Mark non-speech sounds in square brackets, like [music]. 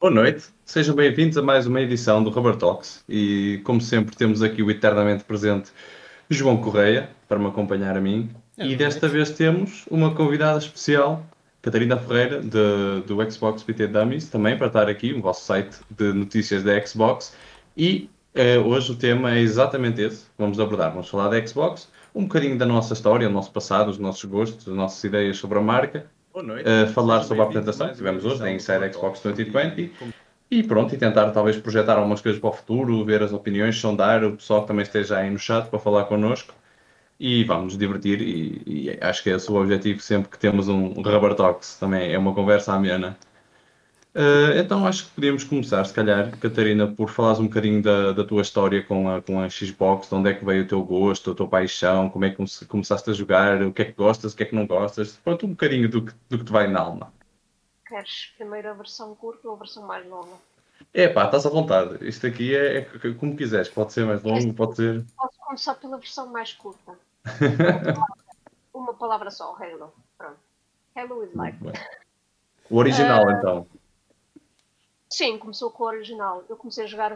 Boa noite, sejam bem-vindos a mais uma edição do Rubber Talks. E, como sempre, temos aqui o eternamente presente João Correia para me acompanhar a mim. É e desta vez temos uma convidada especial, Catarina Ferreira, de- do Xbox PT Dummies, também para estar aqui, o vosso site de notícias da Xbox. E eh, hoje o tema é exatamente esse. Que vamos abordar. Vamos falar da Xbox, um bocadinho da nossa história, o nosso passado, os nossos gostos, as nossas ideias sobre a marca A falar sobre a apresentação que tivemos hoje da Inside Xbox Rubber Talks. 2020 e pronto, e tentar talvez projetar algumas coisas para o futuro, ver as opiniões, sondar o pessoal que também esteja aí no chat para falar connosco e vamos nos divertir e, e acho que esse é o objetivo sempre que temos um Rubber Talks, também é uma conversa amena. Eh, então acho que podíamos começar, se calhar, Catarina, por falares um bocadinho da, da tua história com a, com a Xbox, de onde é que veio o teu gosto, a tua paixão, como é que come- começaste a jogar, o que é que gostas, o que é que não gostas, pronto, um bocadinho do que, do que te vai na alma. Queres primeiro a versão curta ou a versão mais longa? É pá, estás à vontade. Isto aqui é, é como quiseres. Pode ser mais longo, pode ser. Posso começar pela versão mais curta. [laughs] Uma palavra, só, Halo. Pronto. Halo is life. O original, Ah. então. Sim, começou com o original. Eu comecei a jogar